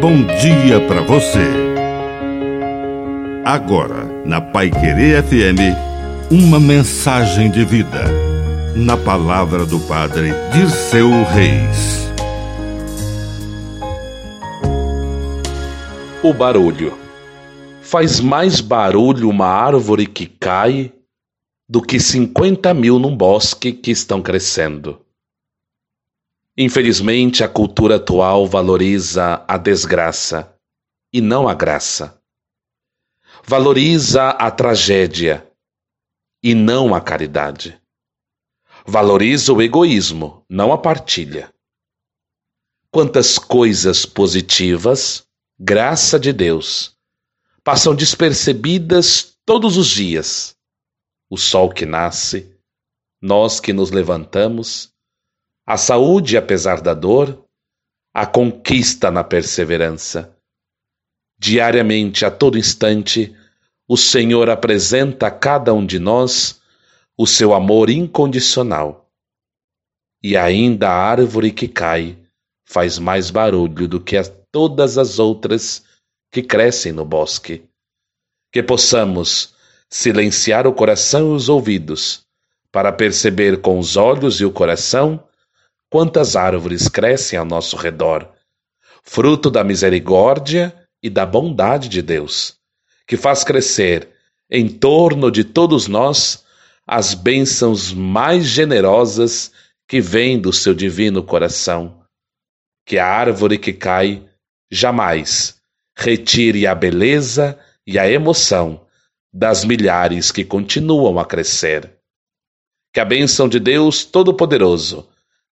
bom dia para você. Agora, na Pai Querer FM, uma mensagem de vida. Na palavra do Padre Dirceu Reis. O barulho. Faz mais barulho uma árvore que cai do que 50 mil num bosque que estão crescendo. Infelizmente, a cultura atual valoriza a desgraça e não a graça. Valoriza a tragédia e não a caridade. Valoriza o egoísmo, não a partilha. Quantas coisas positivas, graça de Deus, passam despercebidas todos os dias. O sol que nasce, nós que nos levantamos, a saúde apesar da dor, a conquista na perseverança. Diariamente, a todo instante, o Senhor apresenta a cada um de nós o seu amor incondicional. E ainda a árvore que cai faz mais barulho do que todas as outras que crescem no bosque. Que possamos silenciar o coração e os ouvidos, para perceber com os olhos e o coração quantas árvores crescem ao nosso redor, fruto da misericórdia e da bondade de Deus, que faz crescer em torno de todos nós as bênçãos mais generosas que vêm do seu divino coração. Que a árvore que cai jamais retire a beleza e a emoção das milhares que continuam a crescer. Que a bênção de Deus Todo-Poderoso